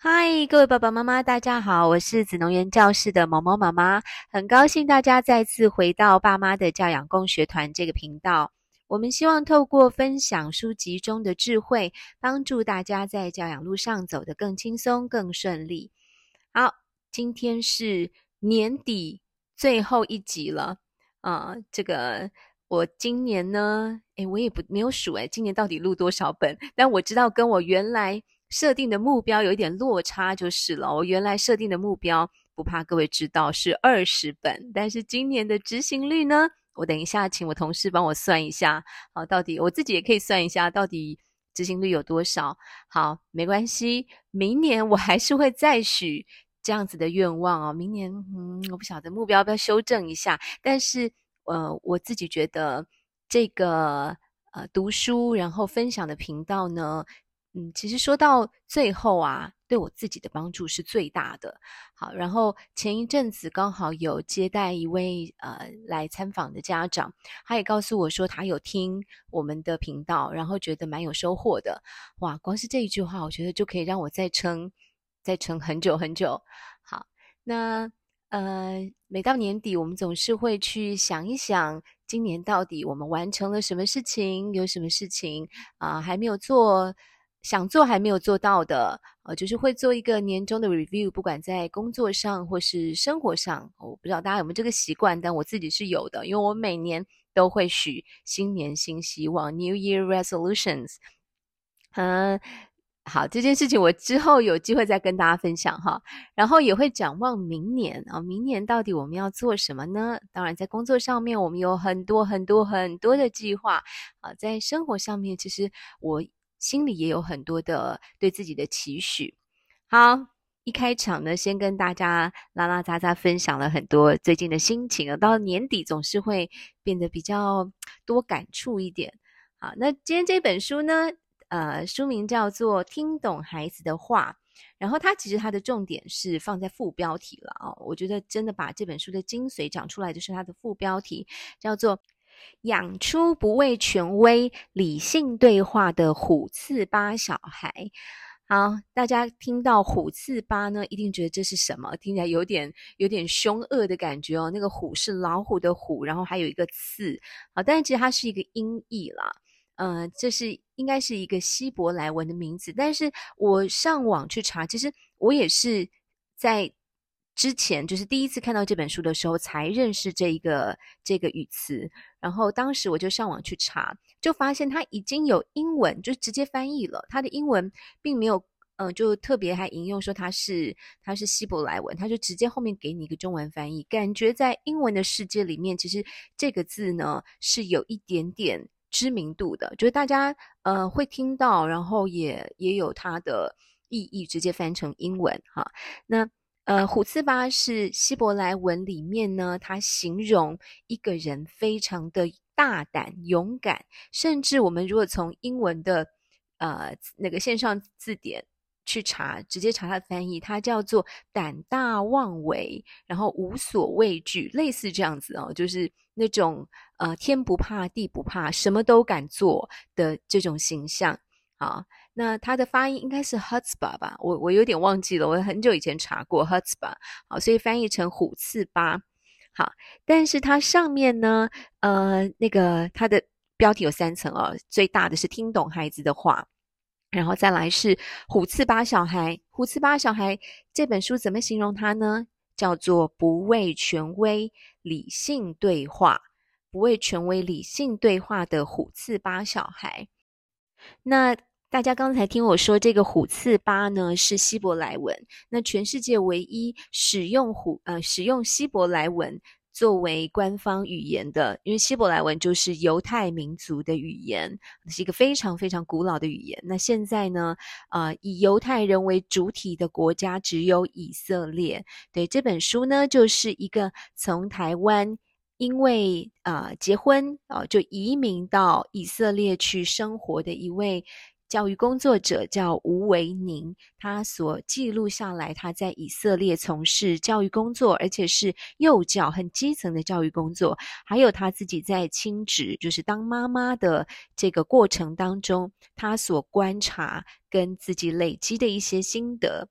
嗨，各位爸爸妈妈，大家好，我是子穠园教室的毛毛妈妈，很高兴大家再次回到爸妈的教养共学团这个频道。我们希望透过分享书籍中的智慧，帮助大家在教养路上走得更轻松、更顺利。好，今天是年底最后一集了啊，呃，这个我今年呢，诶，我也不没有数诶，今年到底录多少本？但我知道跟我原来。设定的目标有一点落差就是了。我原来设定的目标，不怕各位知道是二十本，但是今年的执行率呢？我等一下请我同事帮我算一下，好，到底我自己也可以算一下，到底执行率有多少？好，没关系，明年我还是会再许这样子的愿望哦。明年，嗯，我不晓得目标要不要修正一下，但是呃，我自己觉得这个呃读书然后分享的频道呢。嗯，其实说到最后啊，对我自己的帮助是最大的。好，然后前一阵子刚好有接待一位呃来参访的家长，他也告诉我说他有听我们的频道，然后觉得蛮有收获的。哇，光是这一句话，我觉得就可以让我再撑再撑很久很久。好，那呃，每到年底，我们总是会去想一想，今年到底我们完成了什么事情，有什么事情啊，还没有做。想做还没有做到的，呃，就是会做一个年终的 review，不管在工作上或是生活上，我不知道大家有没有这个习惯，但我自己是有的，因为我每年都会许新年新希望 （New Year Resolutions）。嗯，好，这件事情我之后有机会再跟大家分享哈，然后也会展望明年啊，明年到底我们要做什么呢？当然，在工作上面我们有很多很多很多的计划啊，在生活上面其实我。心里也有很多的对自己的期许。好，一开场呢，先跟大家拉拉杂杂分享了很多最近的心情啊。到年底总是会变得比较多感触一点。好，那今天这本书呢，呃，书名叫做《听懂孩子的话》，然后它其实它的重点是放在副标题了啊。我觉得真的把这本书的精髓讲出来，就是它的副标题叫做。养出不畏权威、理性对话的虎刺巴小孩。好，大家听到虎刺巴呢，一定觉得这是什么？听起来有点有点凶恶的感觉哦。那个虎是老虎的虎，然后还有一个刺。好，但是其实它是一个音译啦。嗯、呃，这是应该是一个希伯来文的名字。但是我上网去查，其实我也是在。之前就是第一次看到这本书的时候，才认识这一个这个语词。然后当时我就上网去查，就发现它已经有英文，就直接翻译了。它的英文并没有，嗯、呃，就特别还引用说它是它是希伯来文，它就直接后面给你一个中文翻译。感觉在英文的世界里面，其实这个字呢是有一点点知名度的，就是大家呃会听到，然后也也有它的意义，直接翻成英文哈。那。呃，虎刺巴是希伯来文里面呢，它形容一个人非常的大胆、勇敢，甚至我们如果从英文的呃那个线上字典去查，直接查它的翻译，它叫做胆大妄为，然后无所畏惧，类似这样子哦，就是那种呃天不怕地不怕，什么都敢做的这种形象啊。那它的发音应该是 h u t s p a 吧，我我有点忘记了，我很久以前查过 h u t s p a 好，所以翻译成虎刺巴，好，但是它上面呢，呃，那个它的标题有三层哦，最大的是听懂孩子的话，然后再来是虎刺巴小孩，虎刺巴小孩这本书怎么形容它呢？叫做不畏权威，理性对话，不畏权威，理性对话的虎刺巴小孩，那。大家刚才听我说，这个虎刺巴呢是希伯来文，那全世界唯一使用虎呃使用希伯来文作为官方语言的，因为希伯来文就是犹太民族的语言，是一个非常非常古老的语言。那现在呢，呃，以犹太人为主体的国家只有以色列。对，这本书呢，就是一个从台湾因为啊、结婚啊、就移民到以色列去生活的一位。教育工作者叫吴维宁，他所记录下来他在以色列从事教育工作，而且是幼教很基层的教育工作，还有他自己在亲职，就是当妈妈的这个过程当中，他所观察跟自己累积的一些心得。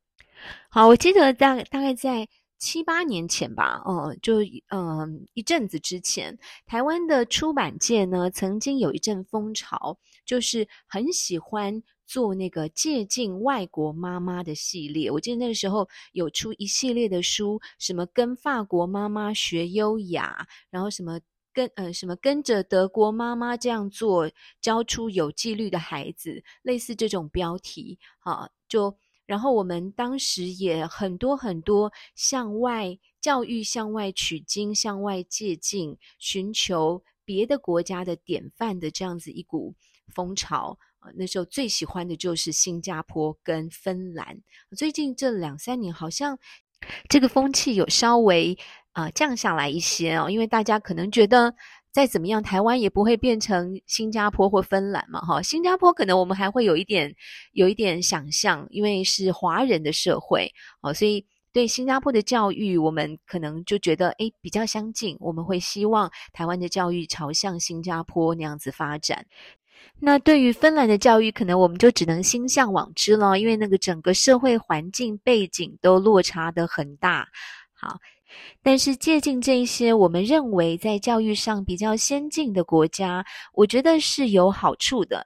好，我记得大大概在七八年前吧，哦、呃，就嗯、一阵子之前，台湾的出版界呢，曾经有一阵风潮，就是很喜欢做那个借镜外国妈妈的系列。我记得那个时候有出一系列的书，什么跟法国妈妈学优雅，然后什么跟呃什么跟着德国妈妈这样做，教出有纪律的孩子，类似这种标题，啊，就。然后我们当时也很多很多向外教育、向外取经、向外借镜，寻求别的国家的典范的这样子一股风潮。呃，那时候最喜欢的就是新加坡跟芬兰。最近这两三年好像这个风气有稍微呃降下来一些哦，因为大家可能觉得。再怎么样，台湾也不会变成新加坡或芬兰嘛，哈。新加坡可能我们还会有一点，有一点想象，因为是华人的社会，哦，所以对新加坡的教育，我们可能就觉得，诶，比较相近。我们会希望台湾的教育朝向新加坡那样子发展。那对于芬兰的教育，可能我们就只能心向往之了，因为那个整个社会环境背景都落差的很大。好。但是借鉴这些我们认为在教育上比较先进的国家，我觉得是有好处的。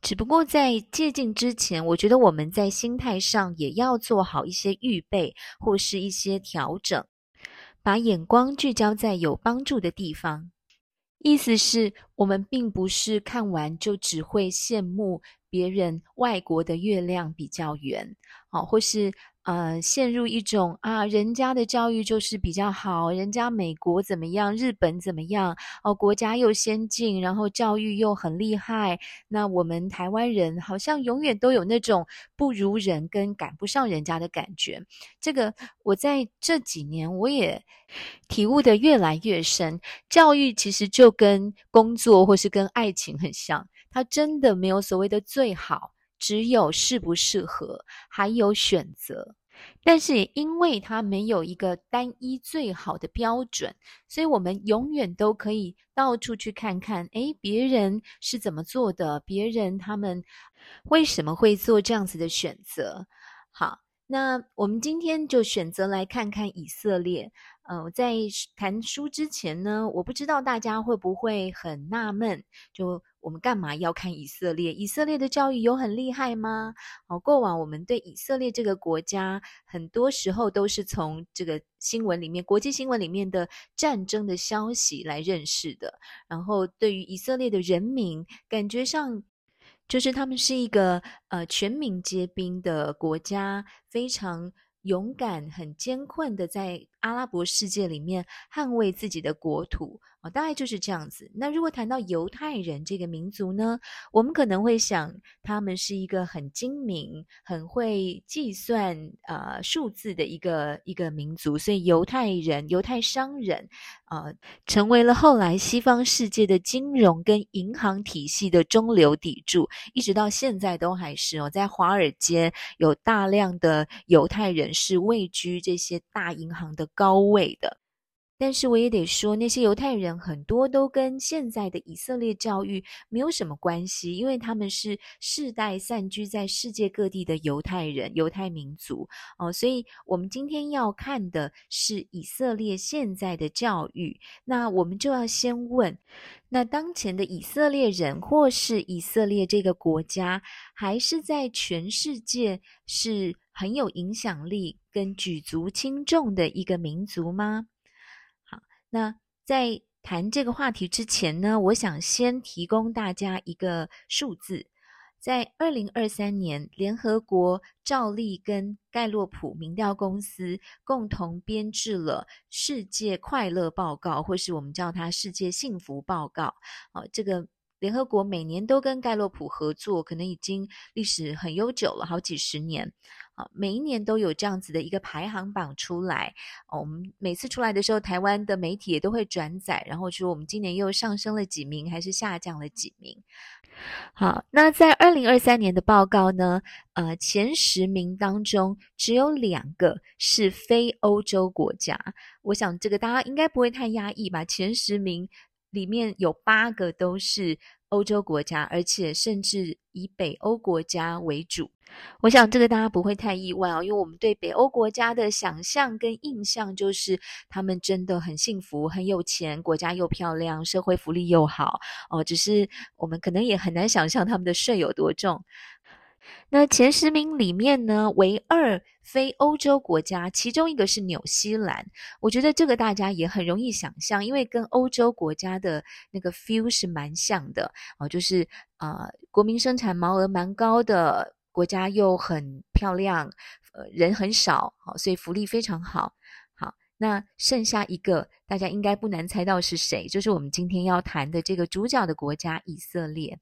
只不过在借鉴之前，我觉得我们在心态上也要做好一些预备或是一些调整，把眼光聚焦在有帮助的地方。意思是我们并不是看完就只会羡慕别人外国的月亮比较圆，好，或是。呃，陷入一种啊，人家的教育就是比较好，人家美国怎么样，日本怎么样，哦，国家又先进，然后教育又很厉害，那我们台湾人好像永远都有那种不如人跟赶不上人家的感觉。这个我在这几年我也体悟的越来越深，教育其实就跟工作或是跟爱情很像，它真的没有所谓的最好。只有适不适合，还有选择，但是也因为它没有一个单一最好的标准，所以我们永远都可以到处去看看，诶，别人是怎么做的，别人他们为什么会做这样子的选择？好，那我们今天就选择来看看以色列。呃，在谈书之前呢，我不知道大家会不会很纳闷，就我们干嘛要看以色列？以色列的教育有很厉害吗？哦，过往我们对以色列这个国家，很多时候都是从这个新闻里面、国际新闻里面的战争的消息来认识的。然后，对于以色列的人民，感觉上就是他们是一个呃全民皆兵的国家，非常。勇敢、很艰困的在阿拉伯世界里面捍卫自己的国土哦，大概就是这样子。那如果谈到犹太人这个民族呢，我们可能会想，他们是一个很精明、很会计算呃数字的一个一个民族，所以犹太人、犹太商人呃成为了后来西方世界的金融跟银行体系的中流砥柱，一直到现在都还是哦，在华尔街有大量的犹太人。是位居这些大银行的高位的，但是我也得说，那些犹太人很多都跟现在的以色列教育没有什么关系，因为他们是世代散居在世界各地的犹太人、犹太民族哦。所以，我们今天要看的是以色列现在的教育。那我们就要先问：那当前的以色列人，或是以色列这个国家，还是在全世界是？很有影响力跟举足轻重的一个民族吗？那在谈这个话题之前呢，我想先提供大家一个数字，在二零二三年，联合国照例跟盖洛普民调公司共同编制了世界快乐报告，或是我们叫它世界幸福报告。啊，这个。联合国每年都跟盖洛普合作，可能已经历史很悠久了，好几十年。啊，每一年都有这样子的一个排行榜出来。我们每次出来的时候，台湾的媒体也都会转载，然后说我们今年又上升了几名，还是下降了几名。好，那在二零二三年的报告呢，呃，前十名当中只有两个是非欧洲国家。我想这个大家应该不会太压抑吧？前十名。里面有八个都是欧洲国家，而且甚至以北欧国家为主。我想这个大家不会太意外哦，因为我们对北欧国家的想象跟印象就是他们真的很幸福、很有钱，国家又漂亮，社会福利又好哦。只是我们可能也很难想象他们的税有多重。那前十名里面呢，唯二非欧洲国家，其中一个是纽西兰。我觉得这个大家也很容易想象，因为跟欧洲国家的那个 feel 是蛮像的哦，就是呃，国民生产毛额蛮高的。国家又很漂亮，呃，人很少，好，所以福利非常好。好，那剩下一个大家应该不难猜到是谁，就是我们今天要谈的这个主角的国家——以色列。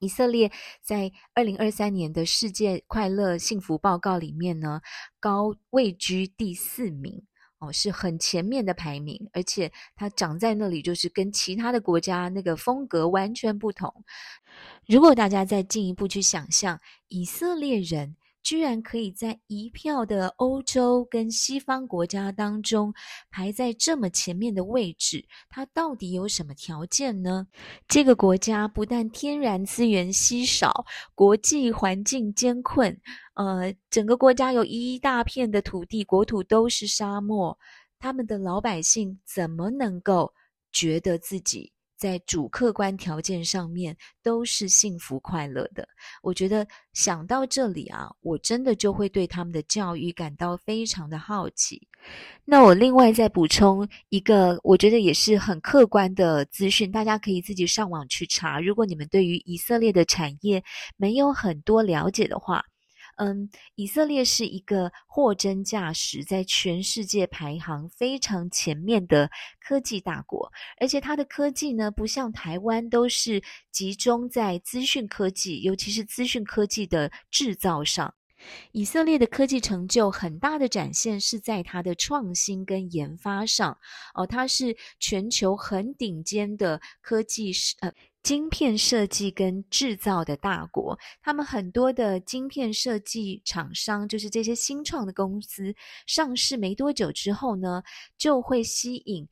以色列在二零二三年的世界快乐幸福报告里面呢，高位居第四名。哦，是很前面的排名，而且它长在那里，就是跟其他的国家那个风格完全不同。如果大家再进一步去想象，以色列人。居然可以在一票的欧洲跟西方国家当中排在这么前面的位置，它到底有什么条件呢？这个国家不但天然资源稀少，国际环境艰困，呃，整个国家有一大片的土地，国土都是沙漠，他们的老百姓怎么能够觉得自己？在主客观条件上面都是幸福快乐的。我觉得想到这里啊，我真的就会对他们的教育感到非常的好奇。那我另外再补充一个，我觉得也是很客观的资讯，大家可以自己上网去查。如果你们对于以色列的产业没有很多了解的话。嗯，以色列是一个货真价实，在全世界排行非常前面的科技大国，而且它的科技呢，不像台湾都是集中在资讯科技，尤其是资讯科技的制造上。以色列的科技成就很大的展现是在它的创新跟研发上。哦，它是全球很顶尖的科技呃。晶片设计跟制造的大国，他们很多的晶片设计厂商，就是这些新创的公司上市没多久之后呢，就会吸引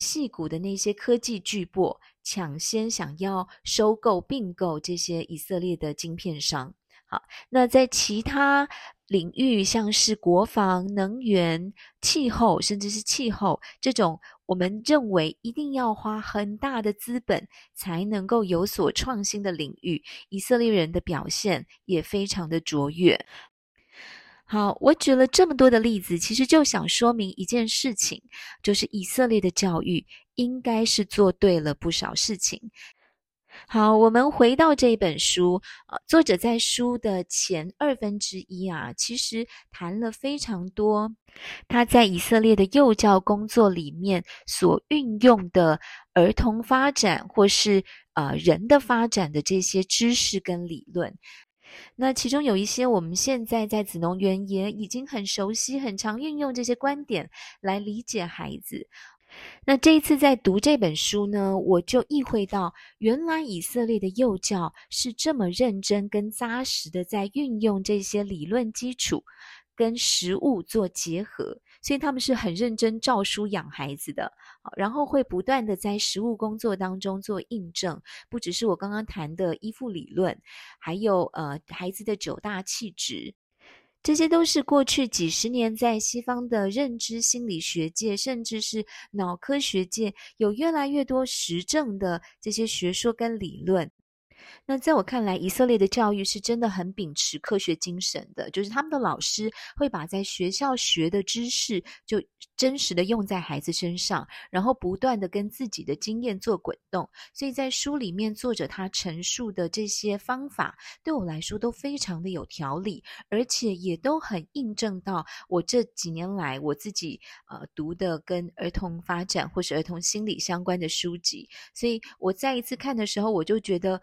细谷的那些科技巨擘抢先想要收购并购这些以色列的晶片商。好，那在其他领域，像是国防、能源、气候，甚至是气候这种，我们认为一定要花很大的资本才能够有所创新的领域，以色列人的表现也非常的卓越。好，我举了这么多的例子，其实就想说明一件事情，就是以色列的教育应该是做对了不少事情。好，我们回到这本书，呃，作者在书的前二分之一啊，其实谈了非常多他在以色列的幼教工作里面所运用的儿童发展或是呃人的发展的这些知识跟理论。那其中有一些我们现在在子农园也已经很熟悉，很常运用这些观点来理解孩子。那这一次在读这本书呢，我就意会到，原来以色列的幼教是这么认真跟扎实的在运用这些理论基础跟实物做结合，所以他们是很认真照书养孩子的，然后会不断的在实物工作当中做印证，不只是我刚刚谈的依附理论，还有呃孩子的九大气质。这些都是过去几十年在西方的认知心理学界，甚至是脑科学界，有越来越多实证的这些学说跟理论。那在我看来，以色列的教育是真的很秉持科学精神的，就是他们的老师会把在学校学的知识就真实的用在孩子身上，然后不断的跟自己的经验做滚动。所以在书里面，作者他陈述的这些方法，对我来说都非常的有条理，而且也都很印证到我这几年来我自己呃读的跟儿童发展或是儿童心理相关的书籍。所以我再一次看的时候，我就觉得。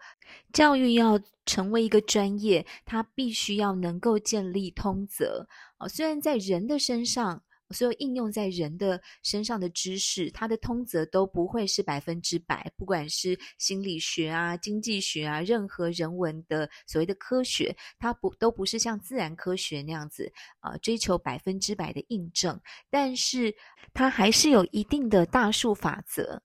教育要成为一个专业，它必须要能够建立通则。哦，虽然在人的身上，所有应用在人的身上的知识，它的通则都不会是百分之百。不管是心理学啊、经济学啊，任何人文的所谓的科学，它不都不是像自然科学那样子啊，追求百分之百的印证。但是它还是有一定的大数法则。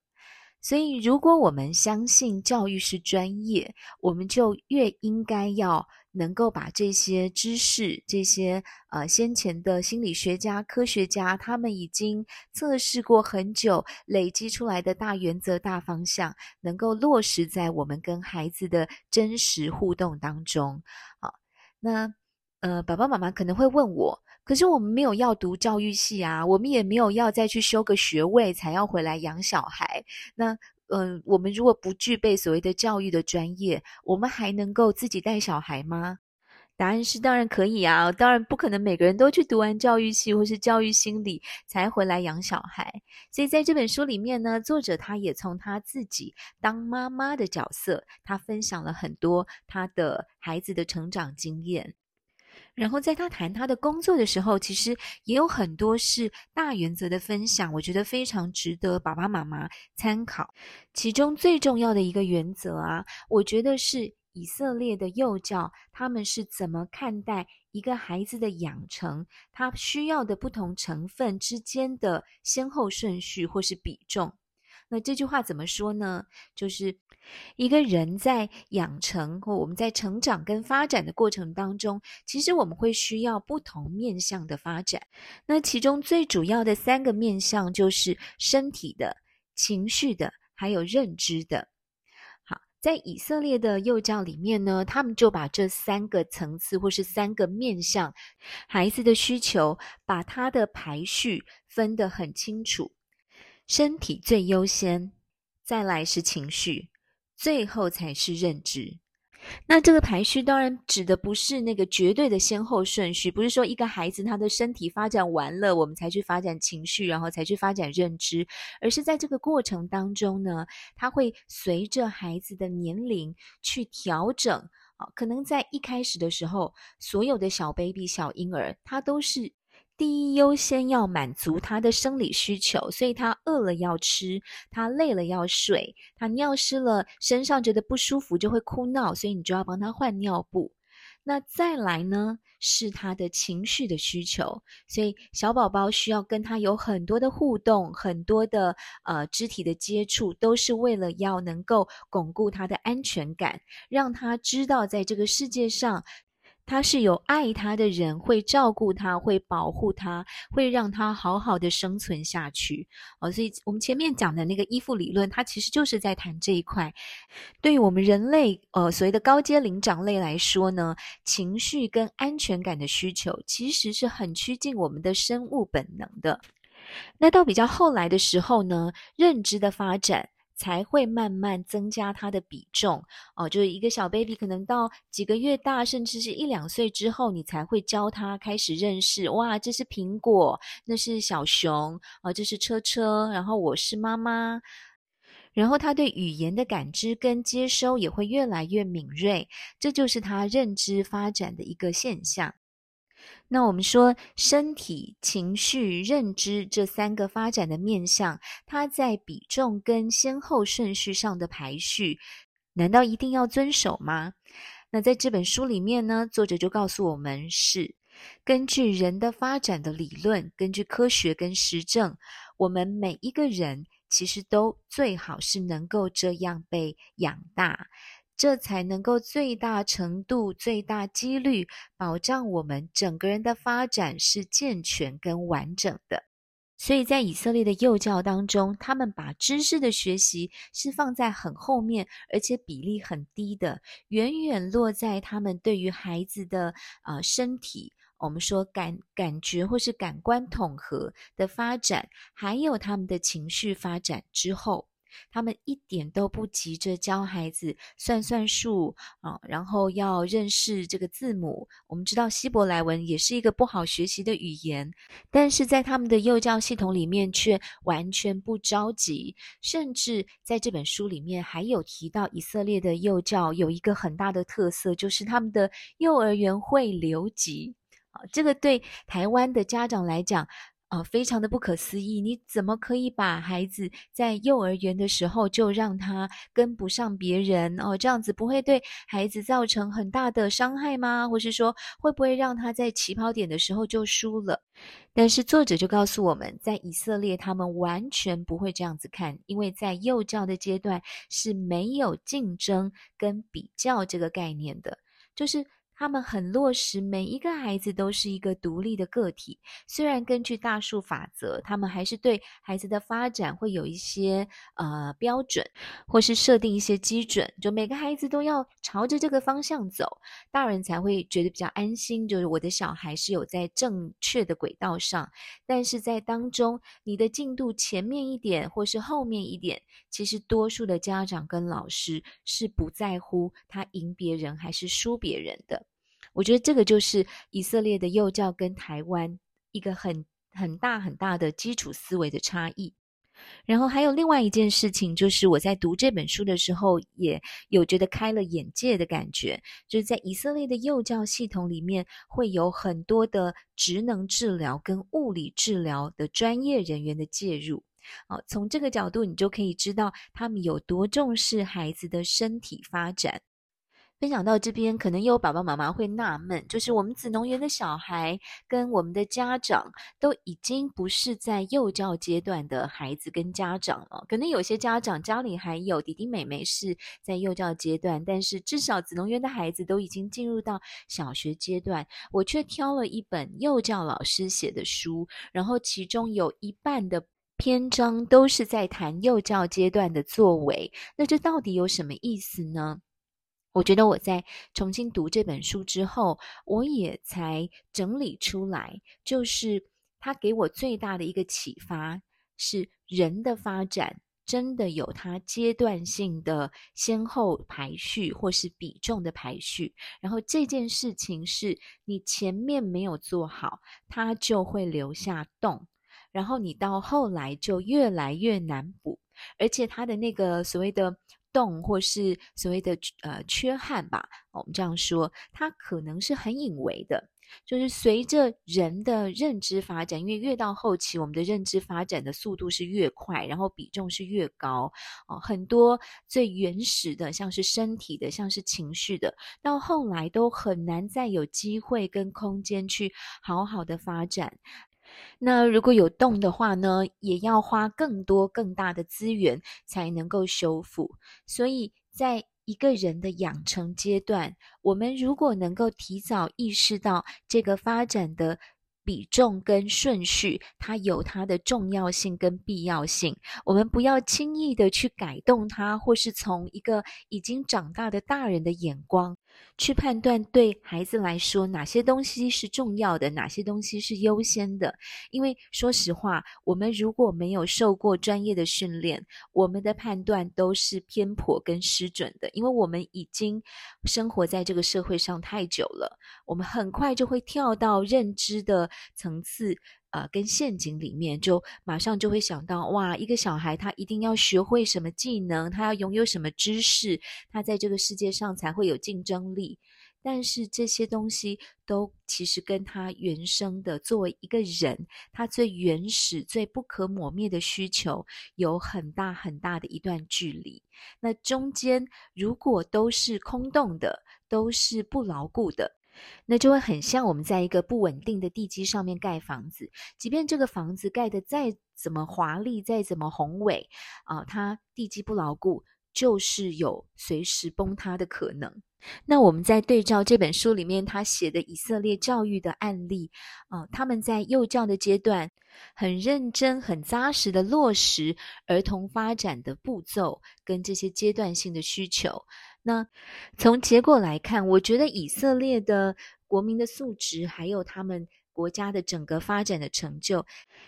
所以，如果我们相信教育是专业，我们就越应该要能够把这些知识、这些呃先前的心理学家、科学家他们已经测试过很久、累积出来的大原则、大方向，能够落实在我们跟孩子的真实互动当中。好，那呃，爸爸妈妈可能会问我。可是我们没有要读教育系啊，我们也没有要再去修个学位才要回来养小孩。那，嗯、我们如果不具备所谓的教育的专业，我们还能够自己带小孩吗？答案是当然可以啊，当然不可能每个人都去读完教育系或是教育心理才回来养小孩。所以在这本书里面呢，作者他也从他自己当妈妈的角色，他分享了很多他的孩子的成长经验。然后在他谈他的工作的时候，其实也有很多是大原则的分享，我觉得非常值得爸爸妈妈参考。其中最重要的一个原则啊，我觉得是以色列的幼教，他们是怎么看待一个孩子的养成，他需要的不同成分之间的先后顺序或是比重。那这句话怎么说呢？就是一个人在养成或我们在成长跟发展的过程当中，其实我们会需要不同面向的发展。那其中最主要的三个面向就是身体的、情绪的，还有认知的。好，在以色列的幼教里面呢，他们就把这三个层次或是三个面向孩子的需求，把它的排序分得很清楚。身体最优先，再来是情绪，最后才是认知。那这个排序当然指的不是那个绝对的先后顺序，不是说一个孩子他的身体发展完了，我们才去发展情绪，然后才去发展认知，而是在这个过程当中呢，他会随着孩子的年龄去调整。啊，可能在一开始的时候，所有的小 baby、小婴儿，他都是。第一优先要满足他的生理需求，所以他饿了要吃，他累了要睡，他尿湿了身上觉得不舒服就会哭闹，所以你就要帮他换尿布。那再来呢，是他的情绪的需求，所以小宝宝需要跟他有很多的互动，很多的呃肢体的接触，都是为了要能够巩固他的安全感，让他知道在这个世界上。他是有爱他的人，会照顾他，会保护他，会让他好好的生存下去。哦，所以我们前面讲的那个依附理论，它其实就是在谈这一块。对于我们人类，呃，所谓的高阶灵长类来说呢，情绪跟安全感的需求，其实是很趋近我们的生物本能的。那到比较后来的时候呢，认知的发展。才会慢慢增加它的比重哦，就是一个小 baby 可能到几个月大，甚至是一两岁之后，你才会教他开始认识，哇，这是苹果，那是小熊，啊，这是车车，然后我是妈妈，然后他对语言的感知跟接收也会越来越敏锐，这就是他认知发展的一个现象。那我们说，身体、情绪、认知这三个发展的面向，它在比重跟先后顺序上的排序，难道一定要遵守吗？那在这本书里面呢，作者就告诉我们是根据人的发展的理论，根据科学跟实证，我们每一个人其实都最好是能够这样被养大。这才能够最大程度、最大几率保障我们整个人的发展是健全跟完整的。所以在以色列的幼教当中，他们把知识的学习是放在很后面，而且比例很低的，远远落在他们对于孩子的呃身体，我们说感感觉或是感官统合的发展，还有他们的情绪发展之后。他们一点都不急着教孩子算算数啊，然后要认识这个字母。我们知道希伯来文也是一个不好学习的语言，但是在他们的幼教系统里面却完全不着急，甚至在这本书里面还有提到以色列的幼教有一个很大的特色，就是他们的幼儿园会留级啊。这个对台湾的家长来讲，呃，非常的不可思议。你怎么可以把孩子在幼儿园的时候就让他跟不上别人哦？这样子不会对孩子造成很大的伤害吗？或是说，会不会让他在起跑点的时候就输了？但是作者就告诉我们，在以色列他们完全不会这样子看，因为在幼教的阶段是没有竞争跟比较这个概念的，就是。他们很落实，每一个孩子都是一个独立的个体。虽然根据大数法则，他们还是对孩子的发展会有一些呃标准，或是设定一些基准，就每个孩子都要朝着这个方向走，大人才会觉得比较安心，就是我的小孩是有在正确的轨道上。但是在当中，你的进度前面一点，或是后面一点，其实多数的家长跟老师是不在乎他赢别人还是输别人的。我觉得这个就是以色列的幼教跟台湾一个很很大很大的基础思维的差异。然后还有另外一件事情，就是我在读这本书的时候，也有觉得开了眼界的感觉。就是在以色列的幼教系统里面，会有很多的职能治疗跟物理治疗的专业人员的介入。啊，从这个角度，你就可以知道他们有多重视孩子的身体发展。分享到这边，可能有爸爸妈妈会纳闷，就是我们子农园的小孩跟我们的家长都已经不是在幼教阶段的孩子跟家长了。可能有些家长家里还有弟弟妹妹是在幼教阶段，但是至少子农园的孩子都已经进入到小学阶段。我却挑了一本幼教老师写的书，然后其中有一半的篇章都是在谈幼教阶段的作为。那这到底有什么意思呢？我觉得我在重新读这本书之后，我也才整理出来，就是它给我最大的一个启发是：人的发展真的有它阶段性的先后排序，或是比重的排序。然后这件事情是你前面没有做好，它就会留下洞，然后你到后来就越来越难补，而且它的那个所谓的。洞或是所谓的呃缺憾吧，我们这样说，它可能是很隐微的，就是随着人的认知发展，因为越到后期，我们的认知发展的速度是越快，然后比重是越高哦，很多最原始的，像是身体的，像是情绪的，到后来都很难再有机会跟空间去好好的发展。那如果有洞的话呢，也要花更多更大的资源才能够修复。所以，在一个人的养成阶段，我们如果能够提早意识到这个发展的比重跟顺序，它有它的重要性跟必要性，我们不要轻易的去改动它，或是从一个已经长大的大人的眼光。去判断对孩子来说哪些东西是重要的，哪些东西是优先的。因为说实话，我们如果没有受过专业的训练，我们的判断都是偏颇跟失准的。因为我们已经生活在这个社会上太久了，我们很快就会跳到认知的层次。呃，跟陷阱里面，就马上就会想到，哇，一个小孩他一定要学会什么技能，他要拥有什么知识，他在这个世界上才会有竞争力。但是这些东西都其实跟他原生的作为一个人，他最原始、最不可磨灭的需求有很大很大的一段距离。那中间如果都是空洞的，都是不牢固的。那就会很像我们在一个不稳定的地基上面盖房子，即便这个房子盖得再怎么华丽，再怎么宏伟，啊，它地基不牢固，就是有随时崩塌的可能。那我们在对照这本书里面他写的以色列教育的案例，啊，他们在幼教的阶段很认真、很扎实的落实儿童发展的步骤跟这些阶段性的需求。那从结果来看，我觉得以色列的国民的素质，还有他们国家的整个发展的成就，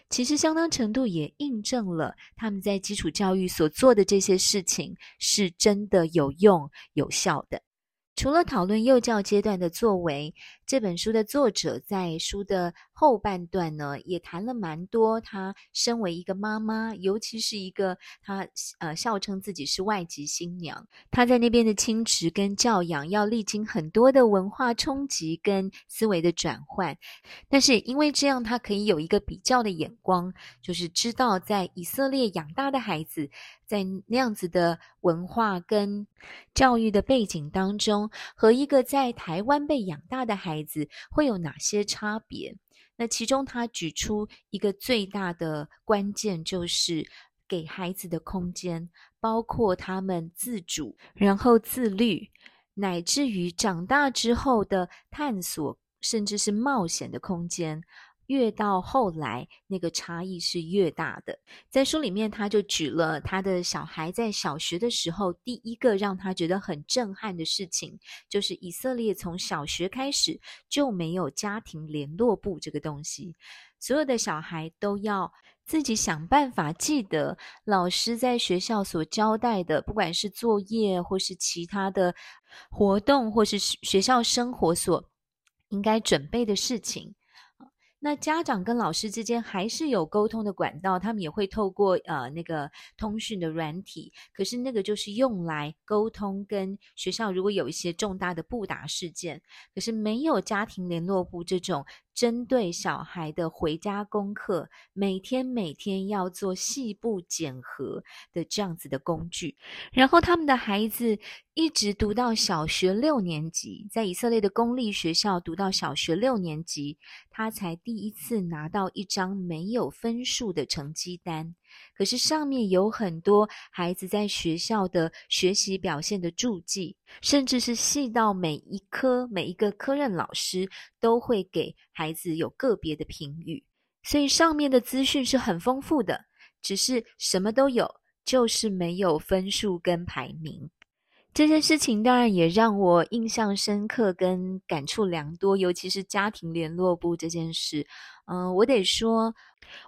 其实相当程度也印证了他们在基础教育所做的这些事情是真的有用有效的。除了讨论幼教阶段的作为，这本书的作者在书的后半段呢，也谈了蛮多。她身为一个妈妈，尤其是一个她呃笑称自己是外籍新娘，她在那边的亲职跟教养要历经很多的文化冲击跟思维的转换。但是因为这样，她可以有一个比较的眼光，就是知道在以色列养大的孩子，在那样子的文化跟教育的背景当中，和一个在台湾被养大的孩孩子会有哪些差别？那其中他举出一个最大的关键，就是给孩子的空间，包括他们自主，然后自律，乃至于长大之后的探索，甚至是冒险的空间。越到后来，那个差异是越大的。在书里面，他就举了他的小孩在小学的时候，第一个让他觉得很震撼的事情，就是以色列从小学开始就没有家庭联络簿这个东西，所有的小孩都要自己想办法记得老师在学校所交代的，不管是作业或是其他的活动，或是学校生活所应该准备的事情。那家长跟老师之间还是有沟通的管道，他们也会透过呃那个通讯的软体，可是那个就是用来沟通跟学校如果有一些重大的不达事件，可是没有家庭联络部这种。针对小孩的回家功课，每天每天要做细部检核的这样子的工具，然后他们的孩子一直读到小学六年级，在以色列的公立学校读到小学六年级，他才第一次拿到一张没有分数的成绩单。可是上面有很多孩子在学校的学习表现的注记，甚至是细到每一科每一个科任老师都会给孩子有个别的评语，所以上面的资讯是很丰富的。只是什么都有，就是没有分数跟排名。这件事情当然也让我印象深刻跟感触良多，尤其是家庭联络簿这件事。嗯、我得说，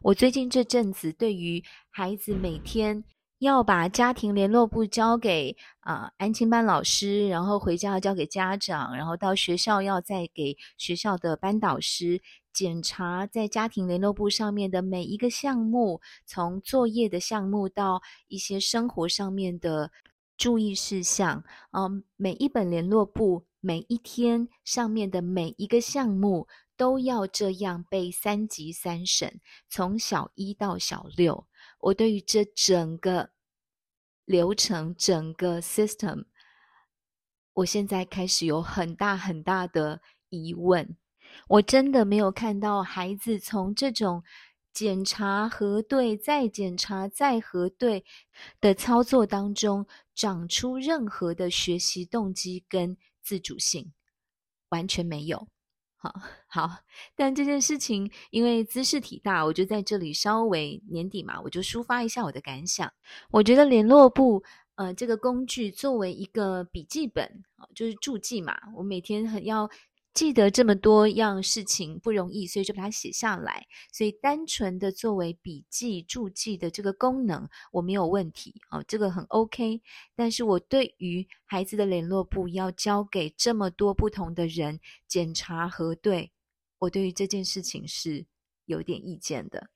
我最近这阵子对于孩子每天要把家庭联络簿交给啊、安亲班老师，然后回家要交给家长，然后到学校要再给学校的班导师检查在家庭联络簿上面的每一个项目，从作业的项目到一些生活上面的。注意事项，嗯，每一本联络簿，每一天上面的每一个项目都要这样被三级三审，从小一到小六。我对于这整个流程、整个 system，我现在开始有很大很大的疑问。我真的没有看到孩子从这种。检查、核对、再检查、再核对的操作当中，长出任何的学习动机跟自主性，完全没有。好，好，但这件事情因为姿势体大，我就在这里稍微年底嘛，我就抒发一下我的感想。我觉得联络簿，呃，这个工具作为一个笔记本，就是注记嘛，我每天很要。记得这么多样事情不容易，所以就把它写下来。所以单纯的作为笔记注记的这个功能，我没有问题哦，这个很 OK。但是我对于孩子的联络簿要交给这么多不同的人检查核对，我对于这件事情是有点意见的。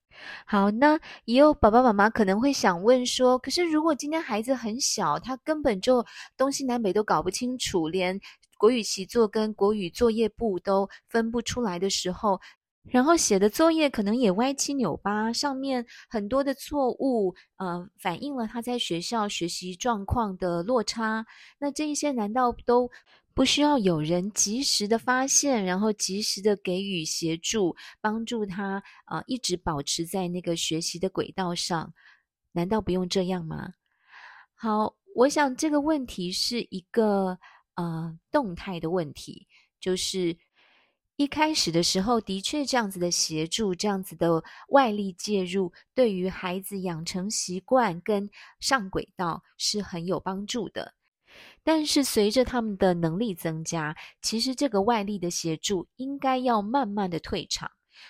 好，那也有爸爸妈妈可能会想问说，可是如果今天孩子很小，他根本就东西南北都搞不清楚，连国语习作跟国语作业簿都分不出来的时候，然后写的作业可能也歪七扭八，上面很多的错误，呃，反映了他在学校学习状况的落差。那这一些难道都不需要有人及时的发现，然后及时的给予协助，帮助他啊，呃，一直保持在那个学习的轨道上？难道不用这样吗？好，我想这个问题是一个。呃，动态的问题就是一开始的时候，的确这样子的协助，这样子的外力介入，对于孩子养成习惯跟上轨道是很有帮助的。但是随着他们的能力增加，其实这个外力的协助应该要慢慢的退场。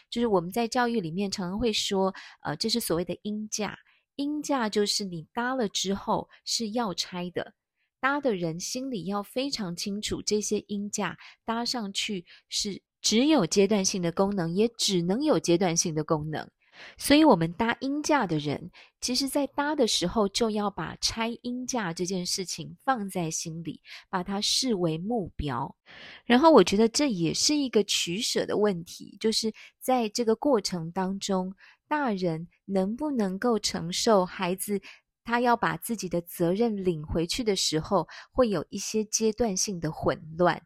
就是我们在教育里面常常会说，呃，这是所谓的鹰架，鹰架就是你搭了之后是要拆的。搭的人心里要非常清楚，这些音架搭上去是只有阶段性的功能，也只能有阶段性的功能。所以，我们搭音架的人，其实在搭的时候，就要把拆音架这件事情放在心里，把它视为目标。然后，我觉得这也是一个取舍的问题，就是在这个过程当中，大人能不能够承受孩子他要把自己的责任领回去的时候，会有一些阶段性的混乱。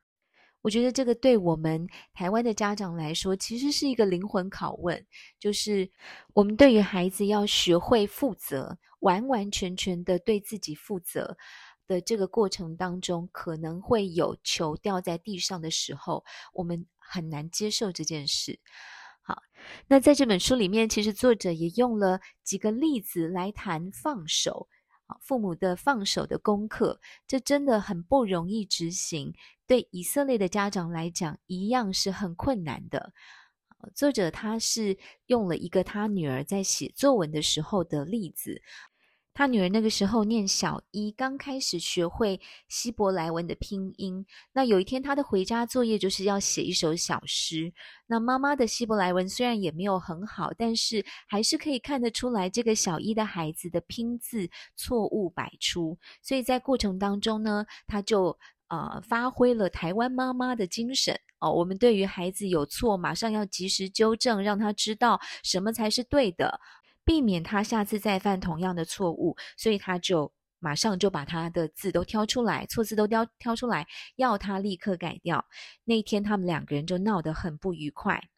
我觉得这个对我们台湾的家长来说，其实是一个灵魂拷问，就是我们对于孩子要学会负责，完完全全的对自己负责的这个过程当中，可能会有球掉在地上的时候，我们很难接受这件事。好，那在这本书里面，其实作者也用了几个例子来谈放手。父母的放手的功课，这真的很不容易执行。对以色列的家长来讲，一样是很困难的。作者他是用了一个他女儿在写作文的时候的例子。他女儿那个时候念小一，刚开始学会希伯来文的拼音。那有一天，他的回家作业就是要写一首小诗。那妈妈的希伯来文虽然也没有很好，但是还是可以看得出来，这个小一的孩子的拼字错误百出。所以在过程当中呢，他就呃发挥了台湾妈妈的精神哦。我们对于孩子有错，马上要及时纠正，让他知道什么才是对的。避免他下次再犯同样的错误，所以他就马上就把他的字都挑出来，错字都挑挑出来，要他立刻改掉。那天他们两个人就闹得很不愉快。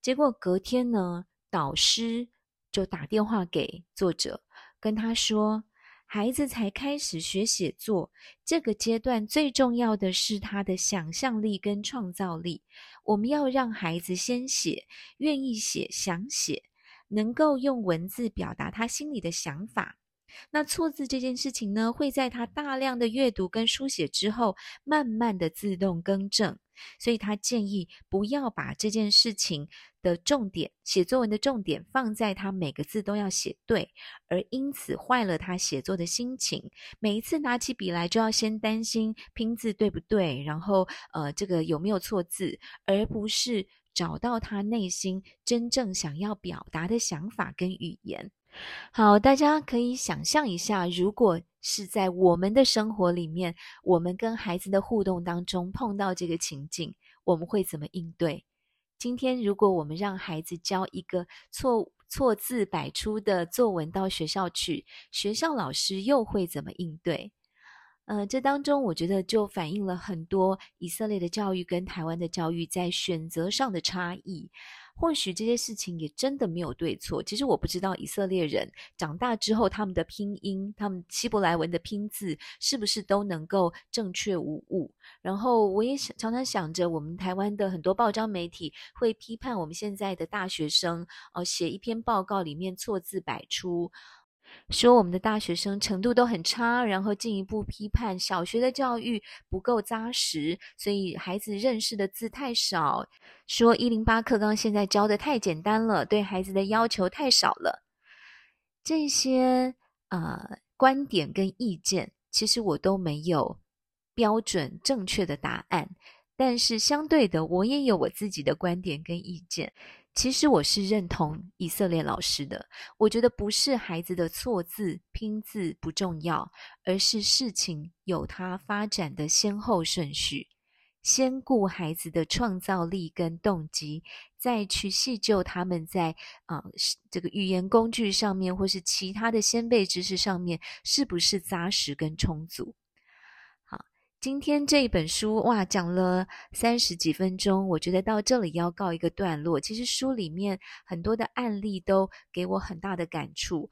结果隔天呢，导师就打电话给作者，跟他说：“孩子才开始学写作，这个阶段最重要的是他的想象力跟创造力。我们要让孩子先写，愿意写，想写。”能够用文字表达他心里的想法，那错字这件事情呢，会在他大量的阅读跟书写之后，慢慢的自动更正。所以他建议不要把这件事情的重点，写作文的重点放在他每个字都要写对，而因此坏了他写作的心情。每一次拿起笔来，就要先担心拼字对不对，然后呃，这个有没有错字，而不是。找到他内心真正想要表达的想法跟语言。好，大家可以想象一下，如果是在我们的生活里面，我们跟孩子的互动当中碰到这个情境，我们会怎么应对？今天如果我们让孩子交一个错错字百出的作文到学校去，学校老师又会怎么应对？呃，这当中我觉得就反映了很多以色列的教育跟台湾的教育在选择上的差异。或许这些事情也真的没有对错。其实我不知道以色列人长大之后他们的拼音，他们希伯来文的拼字是不是都能够正确无误。然后我也常常想着，我们台湾的很多报章媒体会批判我们现在的大学生，呃，写一篇报告里面错字百出。说我们的大学生程度都很差，然后进一步批判小学的教育不够扎实，所以孩子认识的字太少。说一零八课纲现在教的太简单了，对孩子的要求太少了。这些呃观点跟意见，其实我都没有标准正确的答案，但是相对的，我也有我自己的观点跟意见。其实我是认同以色列老师的，我觉得不是孩子的错字拼字不重要，而是事情有它发展的先后顺序，先顾孩子的创造力跟动机，再去细究他们在啊、呃、这个语言工具上面或是其他的先备知识上面是不是扎实跟充足。今天这一本书哇，讲了三十几分钟，我觉得到这里要告一个段落。其实书里面很多的案例都给我很大的感触，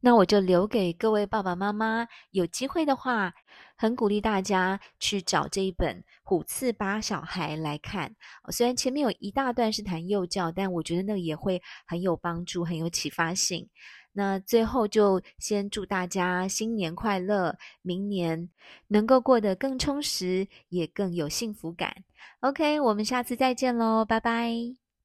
那我就留给各位爸爸妈妈，有机会的话，很鼓励大家去找这一本《虎刺巴小孩》来看。虽然前面有一大段是谈幼教，但我觉得那个也会很有帮助，很有启发性。那最后就先祝大家新年快乐，明年能够过得更充实，也更有幸福感。OK，我们下次再见喽，拜拜。